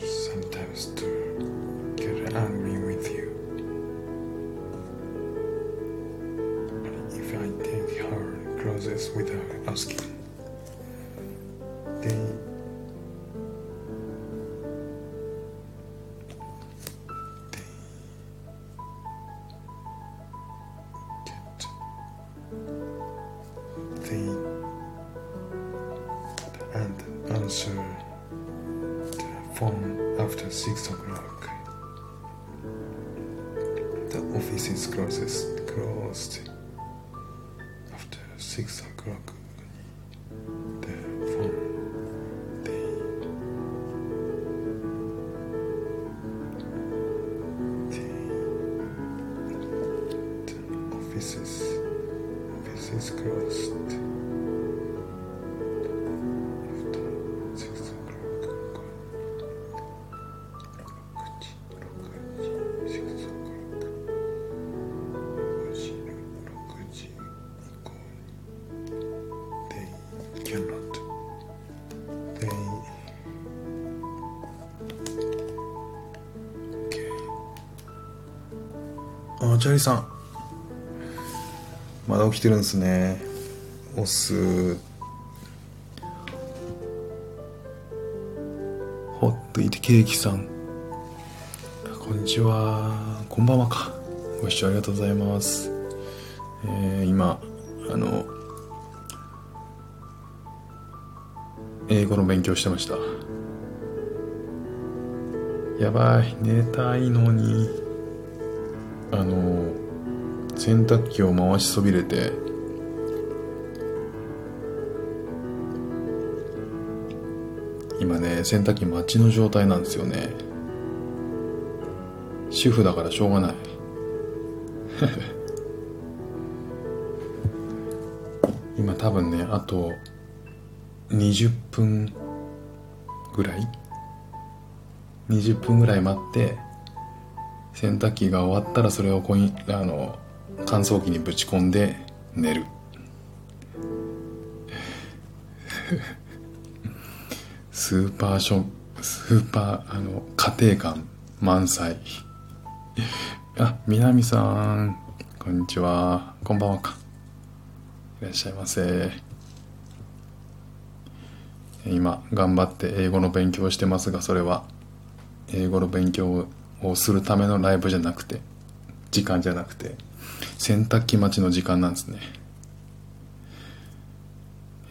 sometimes to get angry with you. If I take her clothes without asking, they get they and answer phone after six o'clock. The office is closed closed after six o'clock. あチャリさん。まだ起きてるんですね。オスホットイテケーキさん。こんにちは。こんばんはか。ご視聴ありがとうございます、えー今あの英語の勉強してました。やばい寝たいのにあの洗濯機を回しそびれて今ね洗濯機待ちの状態なんですよね。主婦だからしょうがない。今多分ねあと20分ぐらい？20分ぐらい待って洗濯機が終わったらそれをコインあの乾燥機にぶち込んで寝る。スーパーショスーパーあの家庭感満載。あ南さんこんにちは。こんばんはか。いらっしゃいませ。今頑張って英語の勉強してますがそれは英語の勉強ををするためのライブじゃなくて時間じゃなくて洗濯機待ちの時間なんですね、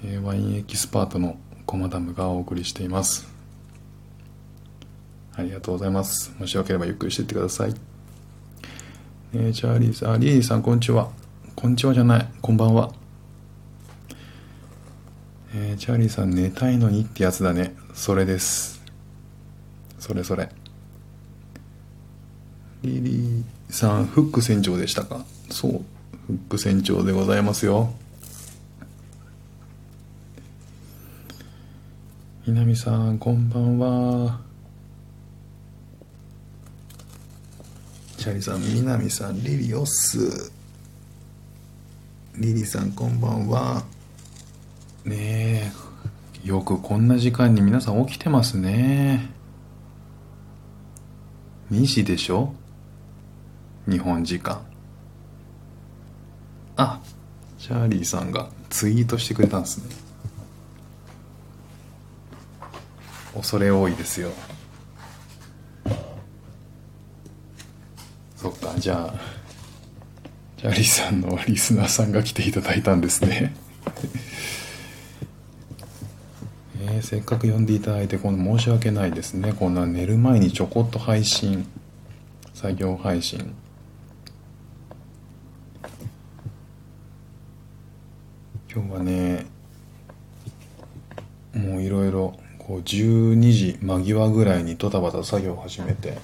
えーワインエキスパートのコマダムがお送りしています。ありがとうございます。もしよければゆっくりしていってください。えー、チャーリーさんあリリーさんこんにちは。こんにちはじゃない。こんばんは。えー、チャーリーさん寝たいのにってやつだね。それです。それそれ。リリーさんフック船長でしたか？そうフック船長でございますよ。南さんこんばんは。チャリさん南さんリリオスリリーさんこんばんは。ねえよくこんな時間に皆さん起きてますね。2時でしょ？日本時間。あチャーリーさんがツイートしてくれたんですね。恐れ多いですよ。そっかじゃあチャーリーさんのリスナーさんが来ていただいたんですね。えーせっかく呼んでいただいてこの申し訳ないですね。こんな寝る前にちょこっと配信作業配信。今日はねもういろいろこう12時間際ぐらいにドタバタ作業を始めて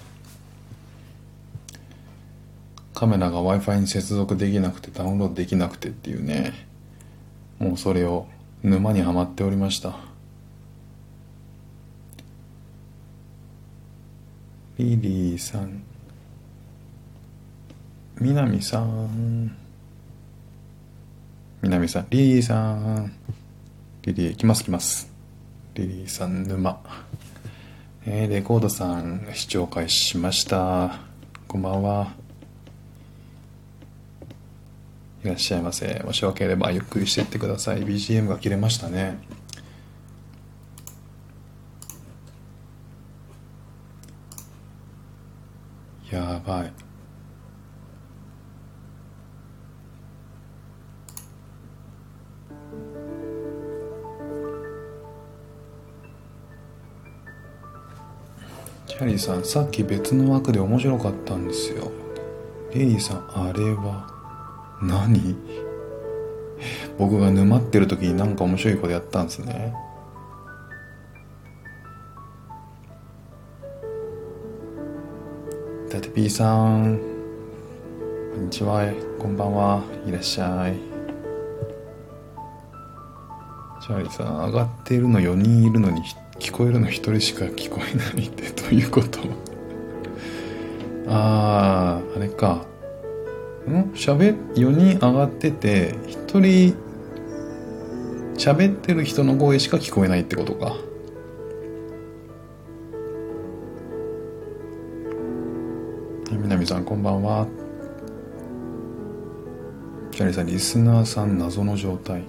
カメラが w i f i に接続できなくてダウンロードできなくてっていうねもうそれを沼にはまっておりました。リリーさん。南さん。南さんリリーさん。リリー来ます来ます。リリーさん沼。えー、レコードさん視聴開始しました。こんばんは。いらっしゃいませ。もしよければゆっくりしていってください。BGM が切れましたね。やばい。ャリーさんさっき別の枠で面白かったんですよ。レイリーさんあれは何？僕が沼ってる時になんか面白いことやったんですね。だって P さんこんにちはこんばんはいらっしゃい。チャーリーさん上がっているの4人いるのに聞こえるの1人しか聞こえないってどういうこと？あああれか。うん？喋4人上がってて1人喋ってる人の声しか聞こえないってことか。南さんこんばんは。キャリさんリスナーさん謎の状態。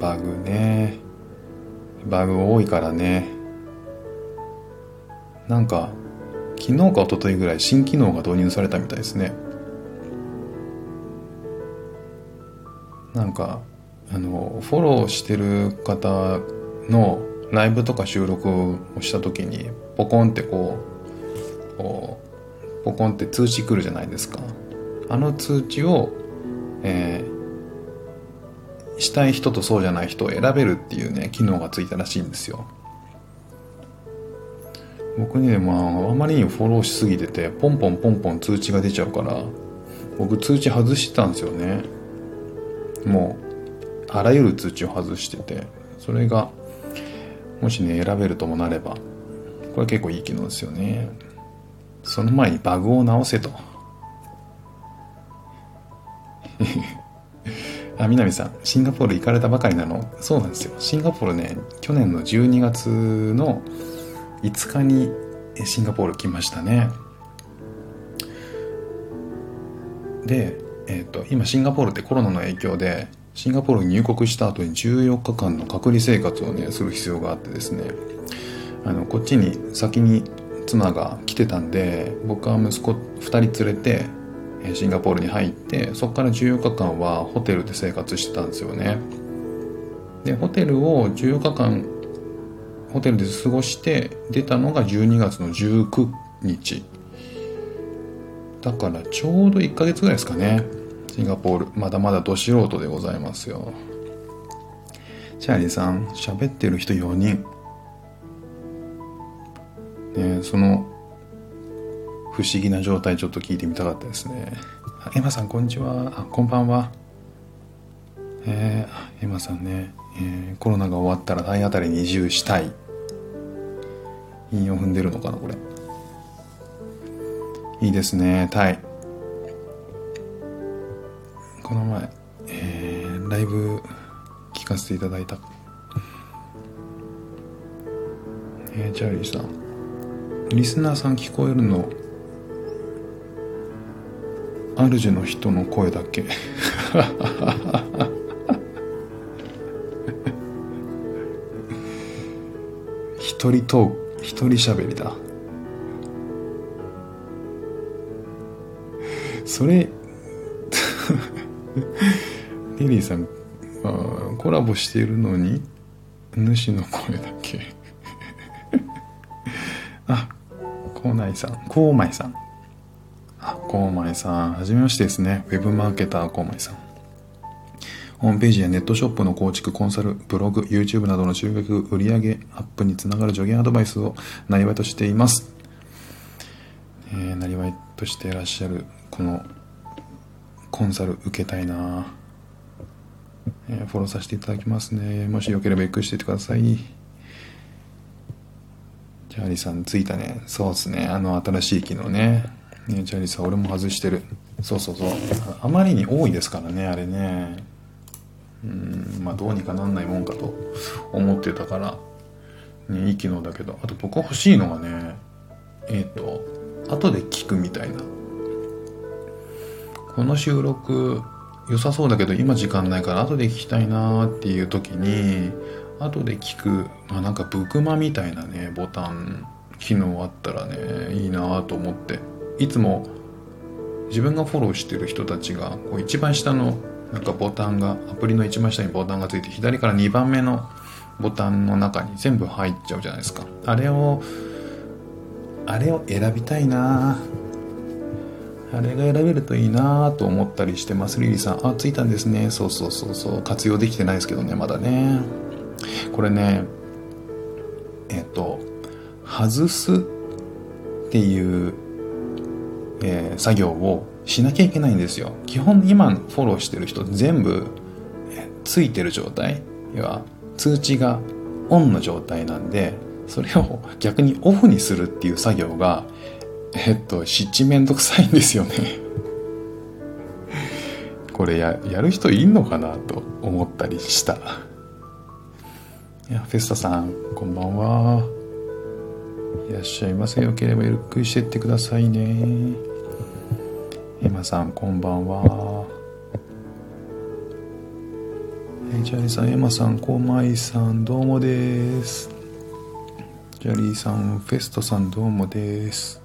バグね。バグ多いからね。なんか昨日か一昨日ぐらい新機能が導入されたみたいですね。なんかあのフォローしてる方のライブとか収録をした時にポコンってこうこうポコンって通知来るじゃないですか。あの通知を、えー、したい人とそうじゃない人を選べるっていうね機能がついたらしいんですよ。僕にでもあまりにフォローしすぎててポンポンポンポン通知が出ちゃうから僕通知外してたんですよね。もうあらゆる通知を外しててそれがもしね選べるともなればこれ結構いい機能ですよね。その前にバグを直せと。あ南さんシンガポール行かれたばかりなの？そうなんですよ。シンガポールね去年の12月の5日にシンガポール来ましたね。で、えーと、今シンガポールってコロナの影響でシンガポールに入国した後に14日間の隔離生活をねする必要があってですね。あのこっちに先に妻が来てたんで僕は息子2人連れてシンガポールに入ってそこから14日間はホテルで生活してたんですよね。でホテルを14日間ホテルで過ごして出たのが12月の19日。だからちょうど1ヶ月ぐらいですかね。シンガポールまだまだど素人でございますよ。チャーリーさん喋ってる人4人。ねその不思議な状態ちょっと聞いてみたかったですね。エマさんこんにちは。あこんばんは。えー、エマさんね、えー、コロナが終わったら体当たりに移住したい。韻を踏んでるのかなこれ。いいですね。タイ。この前、えー、ライブ聞かせていただいた。えー、チャーリーさん。リスナーさん聞こえるの主の人の声だけ。一人トーク一人喋りだ。それ リリーさん、あ、コラボしているのに主の声だけ。あ高内さん高前さん。あ高前さんはじめましてですねウェブマーケター高前さんホームページやネットショップの構築、コンサル、ブログ、YouTube などの集客、売上アップにつながる助言アドバイスをなりわいとしています。えー、なりわいとしていらっしゃる、このコンサル受けたいなえー、フォローさせていただきますね。もしよければゆっくりしていてください。チャーリさんついたね。そうですね。あの新しい機能ね。ねチャリさん、俺も外してる。そうそうそう。あまりに多いですからね、あれね。うんまあどうにかなんないもんかと思ってたからね、いい機能だけどあと僕欲しいのがねえっ、ー、と後で聞くみたいなこの収録良さそうだけど今時間ないから後で聞きたいなーっていう時に後で聞く、まあ、なんかブクマみたいなねボタン機能あったらねいいなと思っていつも自分がフォローしてる人たちがこう一番下のなんかボタンがアプリの一番下にボタンがついて左から2番目のボタンの中に全部入っちゃうじゃないですか。あれをあれを選びたいな。あれが選べるといいなと思ったりしてます。リリさんあついたんですね。そうそうそうそう。活用できてないですけどねまだね。これねえっ、と外すっていう、えー、作業をしなきゃいけないんですよ。基本今フォローしてる人全部、えついてる状態要は通知がオンの状態なんでそれを逆にオフにするっていう作業がえっと湿地めんどくさいんですよね。これややる人いんのかなと思ったりした。いやフェスタさんこんばんは。いらっしゃいませ。よければゆっくりしてってくださいね。エマさんこんばんは。えジャリーさんエマさんコマイさんどうもです。ジャリーさんフェストさんどうもです。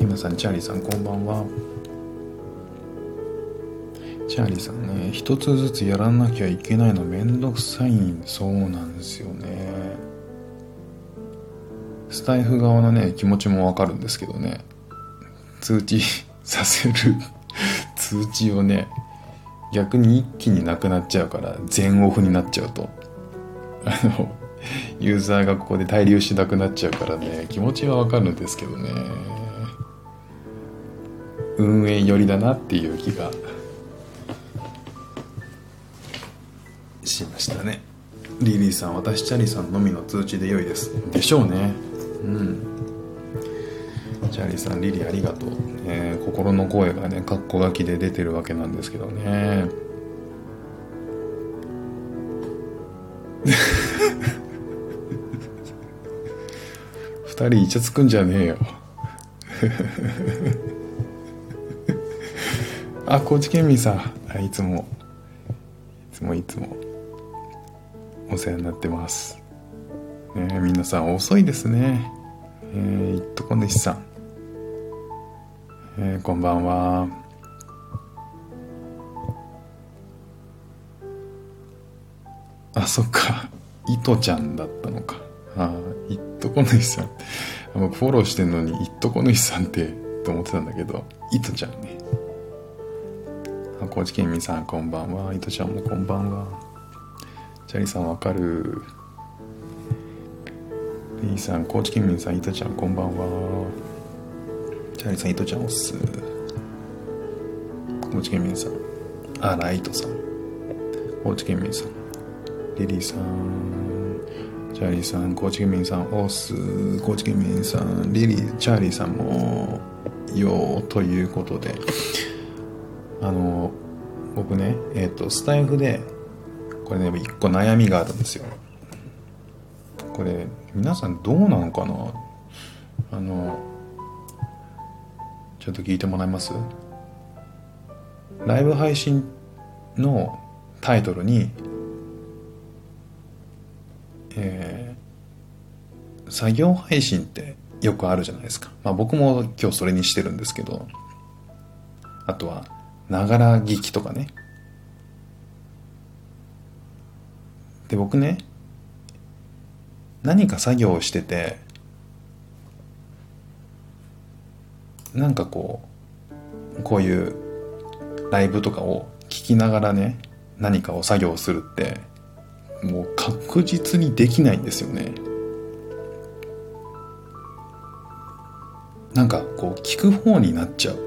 エマさんチャーリーさんこんばんは。チャーリーさんね一つずつやらなきゃいけないのめんどくさいそうなんですよね。スタイフ側のね気持ちもわかるんですけどね。通知 させる 通知をね逆に一気になくなっちゃうから全オフになっちゃうと。あのユーザーがここで滞留しなくなっちゃうからね気持ちはわかるんですけどね。運営寄りだなっていう気がしましたね。リリーさん私チャリさんのみの通知で良いです。でしょうね。うん。チャーリーさんリリーありがとう、えー、心の声がねカッコ書きで出てるわけなんですけどね。二人イチャつくんじゃねえよ。あ高知県民さん。いつも。いつもいつも。お世話になってます。ね、皆さん遅いですね。えー、いっとこ主さん。えー、こんばんは。あ、そっか。いとちゃんだったのか。ああいっとこ主さん。僕フォローしてんのに、いっとこ主さんって、と思ってたんだけど、いとちゃんね。あ、高知県民さん、こんばんは。いとちゃんもこんばんは。チャリさんわかるレイさん高知県民さんイトちゃんこんばんは。チャーリーさんイトちゃんおっす。高知県民さん。あライトさん。高知県民さん。リリーさん。チャーリーさん高知県民さんオス高知県民さんリリーチャーリーさんもよということで。あの僕ねえっ、ー、とスタイフでこれね一個悩みがあるんですよ。これ皆さんどうなのかな？あのちょっと聞いてもらえます？ライブ配信のタイトルにえー、作業配信ってよくあるじゃないですか。まあ僕も今日それにしてるんですけど、あとは、ながら聞きとかね。で僕ね何か作業をしててなんかこうこういうライブとかを聞きながらね何かを作業するってもう確実にできないんですよね。なんかこう聞く方になっちゃう。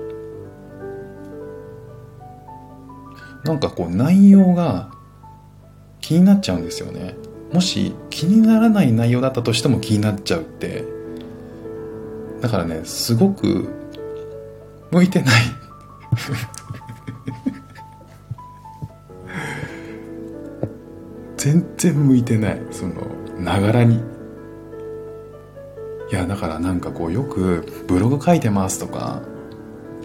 なんかこう内容が気になっちゃうんですよね。もし気にならない内容だったとしても気になっちゃうってだからねすごく向いてない。全然向いてない。そのながらに。いやだからなんかこうよくブログ書いてますとか、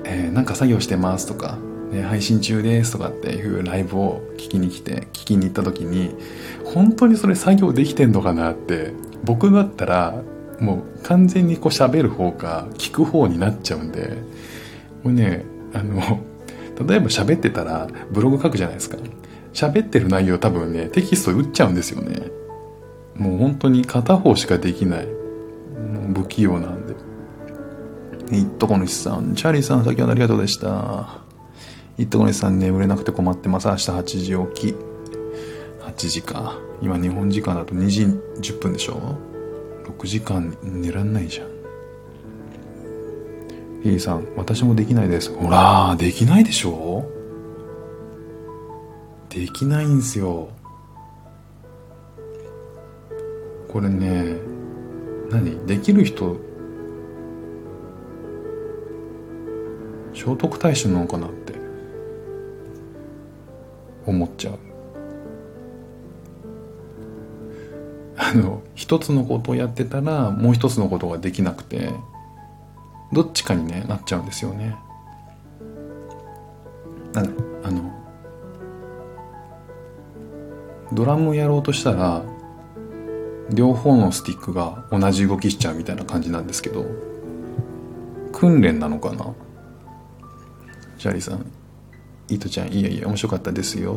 えー、なんか作業してますとか、ね、配信中ですとかっていうライブを聞きに来て聞きに行った時に本当にそれ作業できてんのかなって僕だったらもう完全にこう喋る方か聞く方になっちゃうんでもうねあの例えば喋ってたらブログ書くじゃないですか喋ってる内容多分ねテキスト打っちゃうんですよねもう本当に片方しかできない不器用なんで。いっとこ主さん、チャーリーさん、先ほどありがとうでした。いとこ主さん、眠れなくて困ってます。明日8時起き。8時か。今、日本時間だと2時10分でしょ ?6 時間寝らんないじゃん。リリーさん、私もできないです。ほら、できないでしょ？できないんすよ。これね、何？できる人聖徳太子なのかな？思っちゃう。あの一つのことをやってたらもう一つのことができなくてどっちかにねなっちゃうんですよね。なんあのドラムをやろうとしたら両方のスティックが同じ動きしちゃうみたいな感じなんですけど訓練なのかな？シャリさん。イートちゃんいやいや面白かったですよ。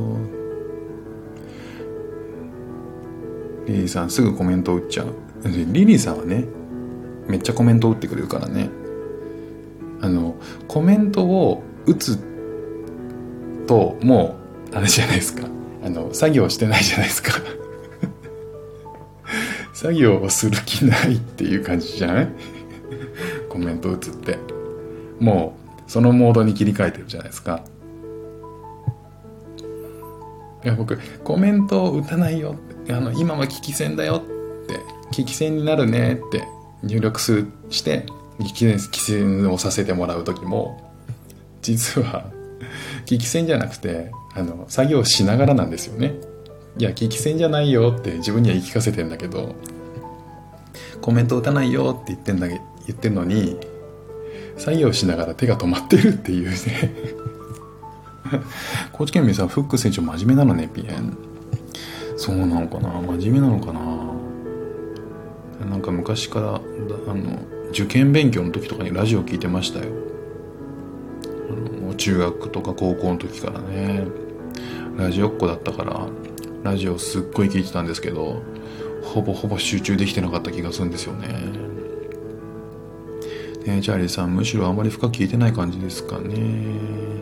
リリーさんすぐコメントを打っちゃう。リリーさんはねめっちゃコメントを打ってくれるからね。あのコメントを打つともうあれじゃないですか。あの作業してないじゃないですか。作業をする気ないっていう感じじゃない？コメント打つって。もうそのモードに切り替えてるじゃないですか。いや僕コメントを打たないよ。あの今は危機戦だよって。危機戦になるねって入力すして危機戦をさせてもらう時も実は危機戦じゃなくてあの作業しながらなんですよね。いや危機戦じゃないよって自分には言い聞かせてんだけどコメント打たないよって言ってんだ言ってんのに作業しながら手が止まってるっていうね。高知県民さんフック選手真面目なのねピエン。そうなのかな。真面目なのかな。なんか昔からあの受験勉強の時とかにラジオ聞いてましたよ。あの中学とか高校の時からね。ラジオっ子だったからラジオすっごい聞いてたんですけどほぼほぼ集中できてなかった気がするんですよね。ねチャーリーさんむしろあまり深く聞いてない感じですかね。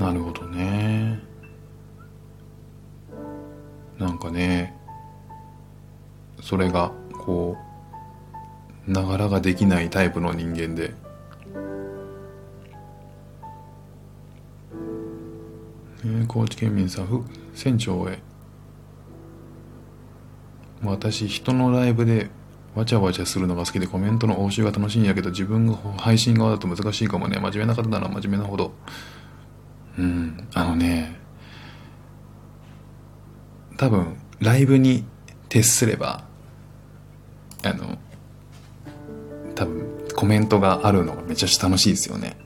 なるほどね。なんかねそれがこうながらができないタイプの人間で。え高知県民さん船長へ。私人のライブでわちゃわちゃするのが好きでコメントの応酬が楽しいんやけど自分が配信側だと難しいかもね。真面目な方なら真面目なほど。うん。あのね多分ライブに徹すればあの多分コメントがあるのがめちゃくちゃ楽しいですよね。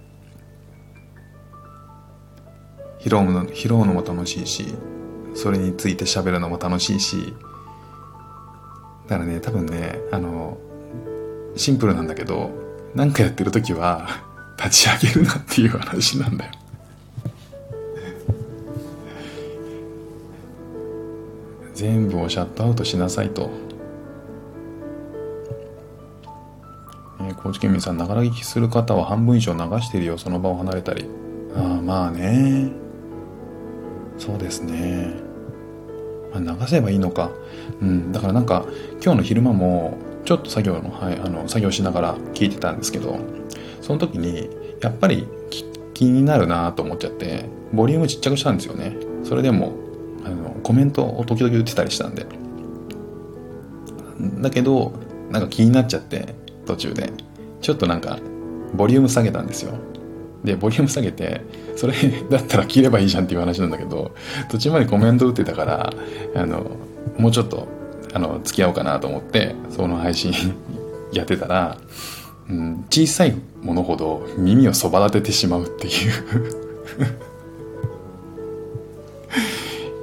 拾うの拾うのも楽しいしそれについて喋るのも楽しいしだからね多分ねあのシンプルなんだけど何かやってる時は立ち上げるなっていう話なんだよ。全部をシャットアウトしなさいと、えー、高知県民さんながら聞きする方は半分以上流してるよその場を離れたり。ああまあね。そうですね。まあ、流せばいいのか、うん、だからなんか今日の昼間もちょっと作業の,、はい、あの作業しながら聞いてたんですけどその時にやっぱり気になるなと思っちゃってボリュームちっちゃくしたんですよね。それでもあのコメントを時々打ってたりしたんで。だけどなんか気になっちゃって途中で。ちょっとなんかボリューム下げたんですよ。でボリューム下げてそれだったら切ればいいじゃんっていう話なんだけど途中までコメント打ってたからあのもうちょっとあの付き合おうかなと思ってその配信 やってたら、うん、小さいものほど耳をそば立ててしまうっていう。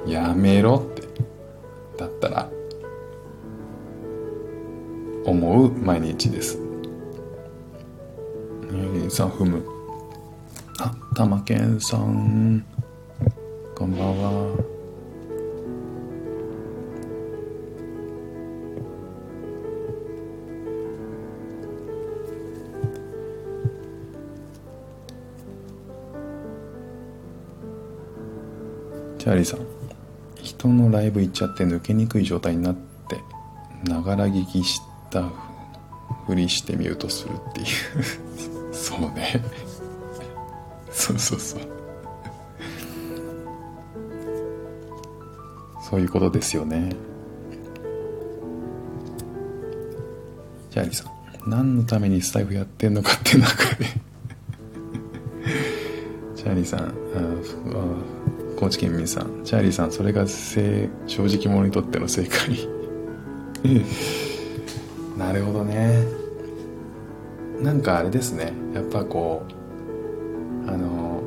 やめろってだったら思う毎日です。えー、さん踏む。あ、玉健さん。こんばんは。チャーリーさん人のライブ行っちゃって抜けにくい状態になってながら聞きしたふりしてみるとするっていう。そうね。そうそうそう。そういうことですよね。ジャーリーさん何のためにスタイフやってんのかって中で。チャーリーさんああ高知県民さんチャーリーさんそれが正正直者にとっての正解。なるほどね。なんかあれですね。やっぱこうあの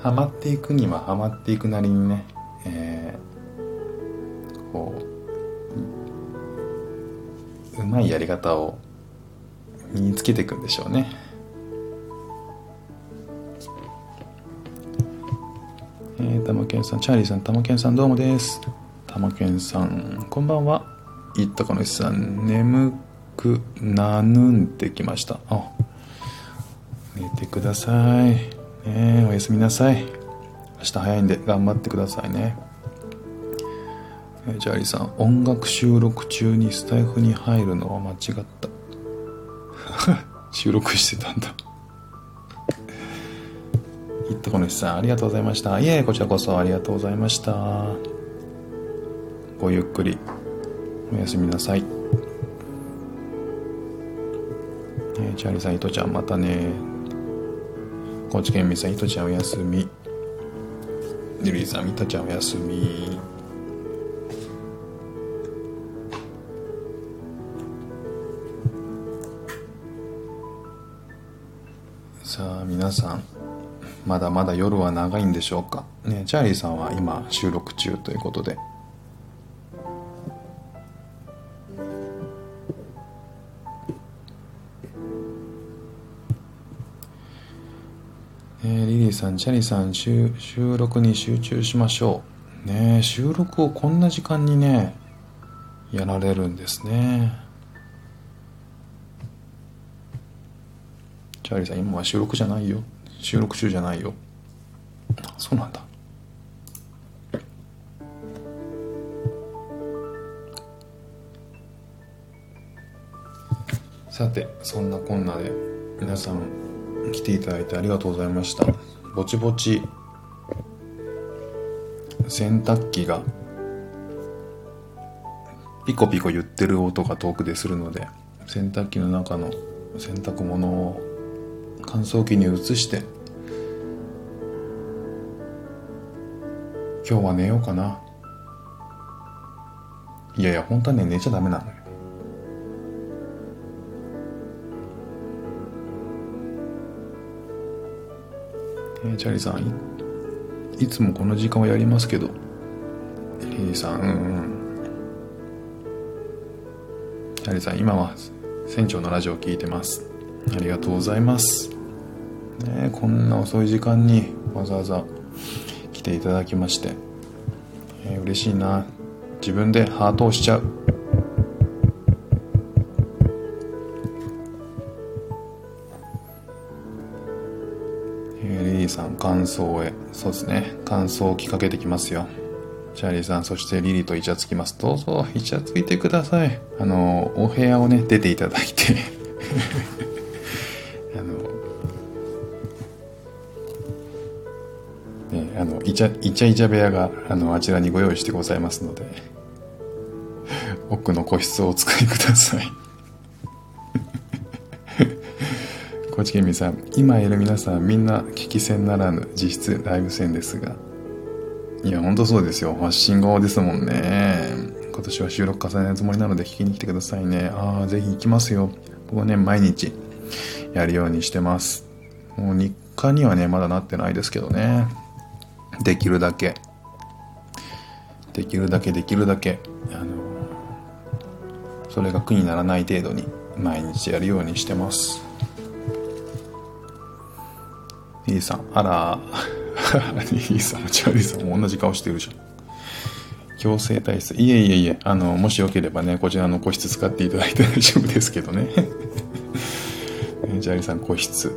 ハマっていくにはハマっていくなりにね、えー、こううまいやり方を身につけていくんでしょうね。え玉健さん、チャーリーさん、玉健さんどうもです。玉健さん、こんばんは。いったかのしさん、眠くなぬんできました。あ、寝てください。ねおやすみなさい。明日早いんで頑張ってくださいね。えチャーリーさん、音楽収録中にスタイフに入るのは間違った。収録してたんだ。ヒットコネスさん、ありがとうございました。いえ、こちらこそありがとうございました。ごゆっくりおやすみなさい。えー、チャーリーさん、イトちゃん、またね。高知県民さん、イトちゃんおやすみ。リリーさん、ミタちゃんおやすみ。さあ、皆さん。まだまだ夜は長いんでしょうか。ね、チャーリーさんは今収録中ということで。えー、リリーさん、チャーリーさん収、収録に集中しましょう。ね収録をこんな時間にね、やられるんですね。チャーリーさん、今は収録じゃないよ。収録中じゃないよ。そうなんだ。さてそんなこんなで皆さん来ていただいてありがとうございました。ぼちぼち洗濯機がピコピコ言ってる音が遠くでするので洗濯機の中の洗濯物を乾燥機に移して今日は寝ようかな。いやいや本当はね寝ちゃダメなのよ。えー、チャリさんいつもこの時間はやりますけど。リリーさんうんうん。チャリさん今は船長のラジオを聞いてます。ありがとうございます。ねこんな遅い時間にわざわざ来ていただきまして、えー、嬉しいな。自分でハートをしちゃう。え、リリーさん感想へ。そうですね。感想を聞かけてきますよ。チャーリーさんそしてリリーとイチャつきます。どうぞイチャついてください。あのお部屋をね出ていただいて。イチャイチャイチャ部屋があのあちらにご用意してございますので奥の個室をお使いください。高知県民さん今いる皆さんみんな聞き戦ならぬ実質ライブ戦ですがいやほんとそうですよ。発信後ですもんね。今年は収録重ねるつもりなので聞きに来てくださいね。ああぜひ行きますよ。僕はね毎日やるようにしてます。もう日課にはねまだなってないですけどね。できるだけ。できるだけできるだけ。あのそれが苦にならない程度に毎日やるようにしてます。いいさんあら。いいさんもチャーリーさんも同じ顔してるじゃん。強制体質いえいえいえあのもしよければねこちらの個室使っていただいて大丈夫ですけどね。チャーリーさん個室。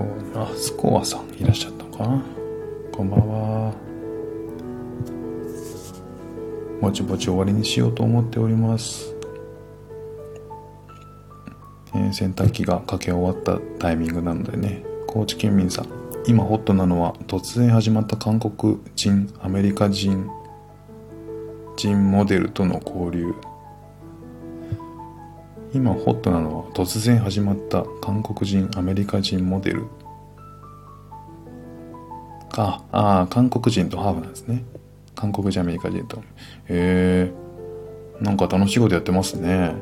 こうあスコアさんいらっしゃったのかな？こんばんは。ぼちぼち終わりにしようと思っております。えー、洗濯機がかけ終わったタイミングなのでね。高知県民さん今ホットなのは突然始まった韓国人アメリカ人人モデルとの交流。今ホットなのは突然始まった韓国人アメリカ人モデルかああ韓国人とハーフなんですね韓国人アメリカ人とへえんか楽しいことやってますね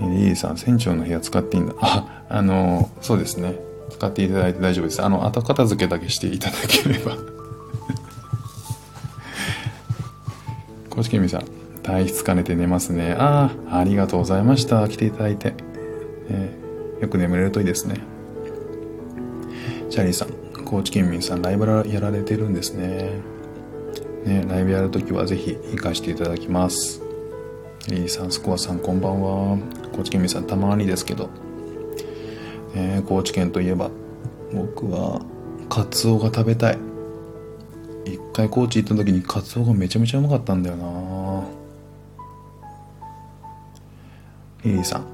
リリーさん、船長の部屋使っていいんだ。あ、あの、そうですね。使っていただいて大丈夫です。あの、後片付けだけしていただければ。公式みさん、体質兼ねて寝ますね。ああ、ありがとうございました。来ていただいて。えー、よく眠れるといいですね。チャーリーさん、高知県民さん、ライブやられてるんですね。ね、ライブやるときはぜひ行かしていただきます。リーさん、スコアさん、こんばんは。高知県民さん、たまにですけど、え、高知県といえば、僕は、カツオが食べたい。一回高知行った時にカツオがめちゃめちゃうまかったんだよなリリーさん、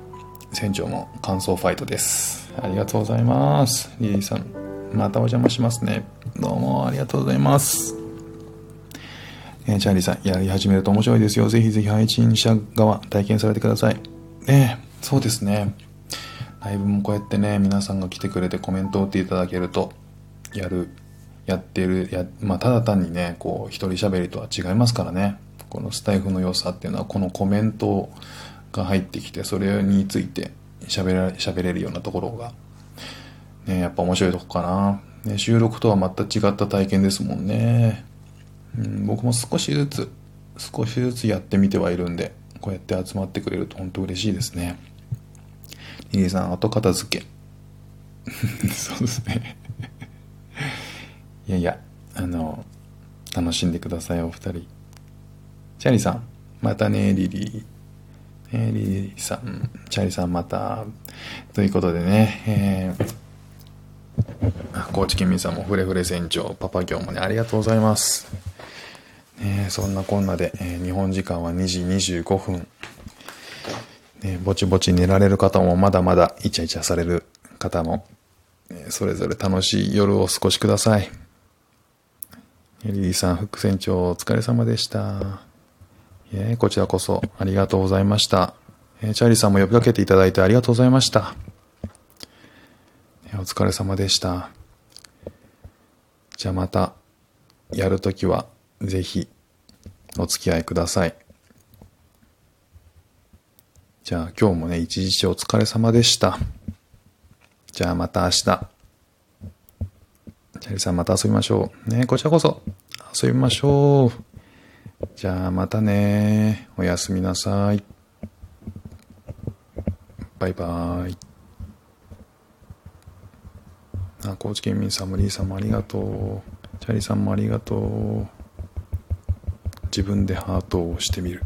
船長の感想ファイトです。ありがとうございます。リリーさん、またお邪魔しますね。どうもありがとうございます。えー、チャーリーさん、やり始めると面白いですよ。ぜひぜひ配信者側体験されてください。ねそうですね。ライブもこうやってね、皆さんが来てくれてコメントを打っていただけると、やる、やってる、や、まあ、ただ単にね、こう、一人喋りとは違いますからね。このスタイフの良さっていうのは、このコメントが入ってきて、それについて喋ら、喋れるようなところが、ね、やっぱ面白いとこかな。ね、収録とはまた違った体験ですもんね。うん、僕も少しずつ少しずつやってみてはいるんでこうやって集まってくれると本当嬉しいですね。リリーさん後片付け。そうですね。いやいやあの楽しんでくださいお二人。チャリさんまたねリリー、えー、リリーさんチャリさんまたということでね、えー、高知県民さんもフレフレ船長パパ業もねありがとうございますえ、そんなこんなで、えー、日本時間は2時25分、ね、ぼちぼち寝られる方もまだまだイチャイチャされる方も、え、それぞれ楽しい夜をお過ごしください。リリーさん、副船長お疲れ様でした。えー、こちらこそありがとうございました。えー、チャーリーさんも呼びかけていただいてありがとうございました。えー、お疲れ様でした。じゃあまた、やるときは、ぜひお付き合いください。じゃあ今日もね、一日お疲れ様でした。じゃあまた明日。チャリさんまた遊びましょう。ねこちらこそ遊びましょう。じゃあまたねおやすみなさい。バイバイ。あ、高知県民さんリーさんもありがとう。チャリさんもありがとう。自分でハートを押してみる